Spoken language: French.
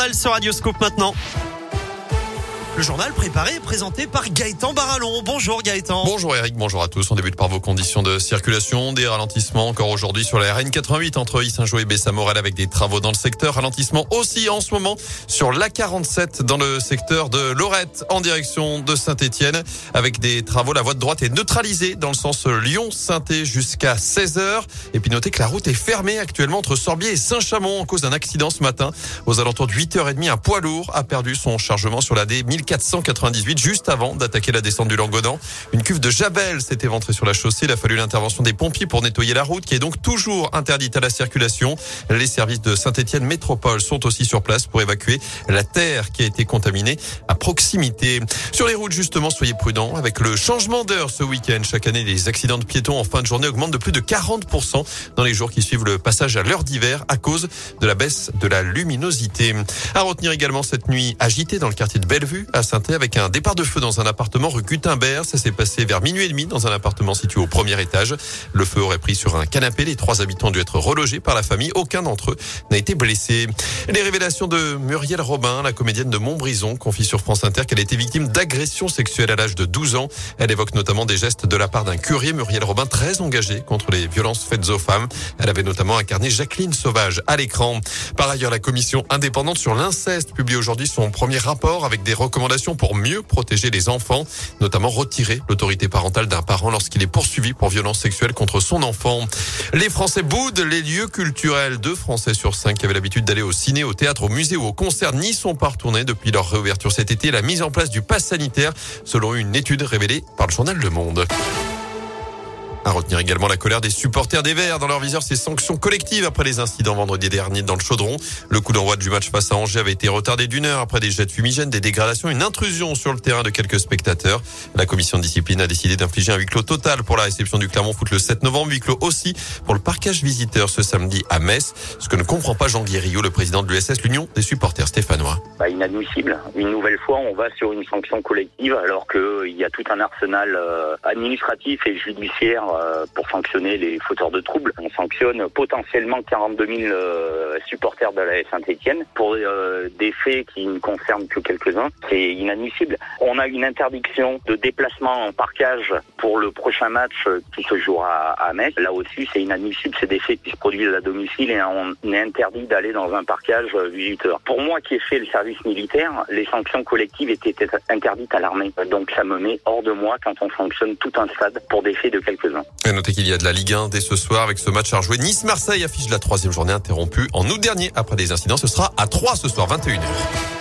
journal sur Radioscope maintenant. Le journal préparé et présenté par Gaëtan Barallon. Bonjour Gaëtan. Bonjour Eric, bonjour à tous. On débute par vos conditions de circulation. Des ralentissements encore aujourd'hui sur la RN 88 entre Saint-Jean et Bessamorel avec des travaux dans le secteur. Ralentissement aussi en ce moment sur l'A47 dans le secteur de Lorette en direction de Saint-Etienne avec des travaux. La voie de droite est neutralisée dans le sens Lyon-Sainté jusqu'à 16h. Et puis notez que la route est fermée actuellement entre Sorbier et Saint-Chamond en cause d'un accident ce matin. Aux alentours de 8h30, un poids lourd a perdu son chargement sur la D 498 juste avant d'attaquer la descente du Langodan. Une cuve de Javel s'est éventrée sur la chaussée. Il a fallu l'intervention des pompiers pour nettoyer la route qui est donc toujours interdite à la circulation. Les services de Saint-Étienne Métropole sont aussi sur place pour évacuer la terre qui a été contaminée à proximité. Sur les routes, justement, soyez prudents. Avec le changement d'heure ce week-end, chaque année, les accidents de piétons en fin de journée augmentent de plus de 40% dans les jours qui suivent le passage à l'heure d'hiver à cause de la baisse de la luminosité. À retenir également cette nuit agitée dans le quartier de Bellevue à saint avec un départ de feu dans un appartement rue Gutenberg. Ça s'est passé vers minuit et demi dans un appartement situé au premier étage. Le feu aurait pris sur un canapé. Les trois habitants ont dû être relogés par la famille. Aucun d'entre eux n'a été blessé. Les révélations de Muriel Robin, la comédienne de Montbrison, confie sur France Inter qu'elle a été victime d'agressions sexuelles à l'âge de 12 ans. Elle évoque notamment des gestes de la part d'un curé, Muriel Robin, très engagé contre les violences faites aux femmes. Elle avait notamment incarné Jacqueline Sauvage à l'écran. Par ailleurs, la commission indépendante sur l'inceste publie aujourd'hui son premier rapport avec des recommandations pour mieux protéger les enfants, notamment retirer l'autorité parentale d'un parent lorsqu'il est poursuivi pour violence sexuelle contre son enfant. Les Français boudent les lieux culturels. Deux Français sur cinq qui avaient l'habitude d'aller au ciné, au théâtre, au musée ou au concert n'y sont pas retournés depuis leur réouverture cet été. La mise en place du pass sanitaire, selon une étude révélée par le journal Le Monde. À retenir également la colère des supporters des Verts. Dans leur viseur, ces sanctions collectives après les incidents vendredi dernier dans le Chaudron. Le coup d'envoi du match face à Angers avait été retardé d'une heure après des jets de fumigène, des dégradations, une intrusion sur le terrain de quelques spectateurs. La commission de discipline a décidé d'infliger un huis clos total pour la réception du Clermont Foot le 7 novembre. Huis clos aussi pour le parquage visiteur ce samedi à Metz. Ce que ne comprend pas Jean Guérillo, le président de l'USS, l'Union des supporters stéphanois. Bah, inadmissible. Une nouvelle fois, on va sur une sanction collective alors qu'il y a tout un arsenal euh, administratif et judiciaire euh, pour sanctionner les fauteurs de troubles. On sanctionne potentiellement 42 000 euh, supporters de la Saint-Etienne pour euh, des faits qui ne concernent que quelques-uns. C'est inadmissible. On a une interdiction de déplacement en parcage pour le prochain match qui se jouera à Metz. Là aussi, c'est inadmissible. C'est des faits qui se produisent à domicile et on est interdit d'aller dans un parcage visiteur. Pour moi qui ai fait le service militaire, les sanctions collectives étaient interdites à l'armée. Donc ça me met hors de moi quand on fonctionne tout un stade pour des faits de quelques-uns. Notez qu'il y a de la Ligue 1 dès ce soir avec ce match à rejouer. Nice-Marseille affiche la troisième journée interrompue en août dernier après des incidents. Ce sera à 3 ce soir, 21h.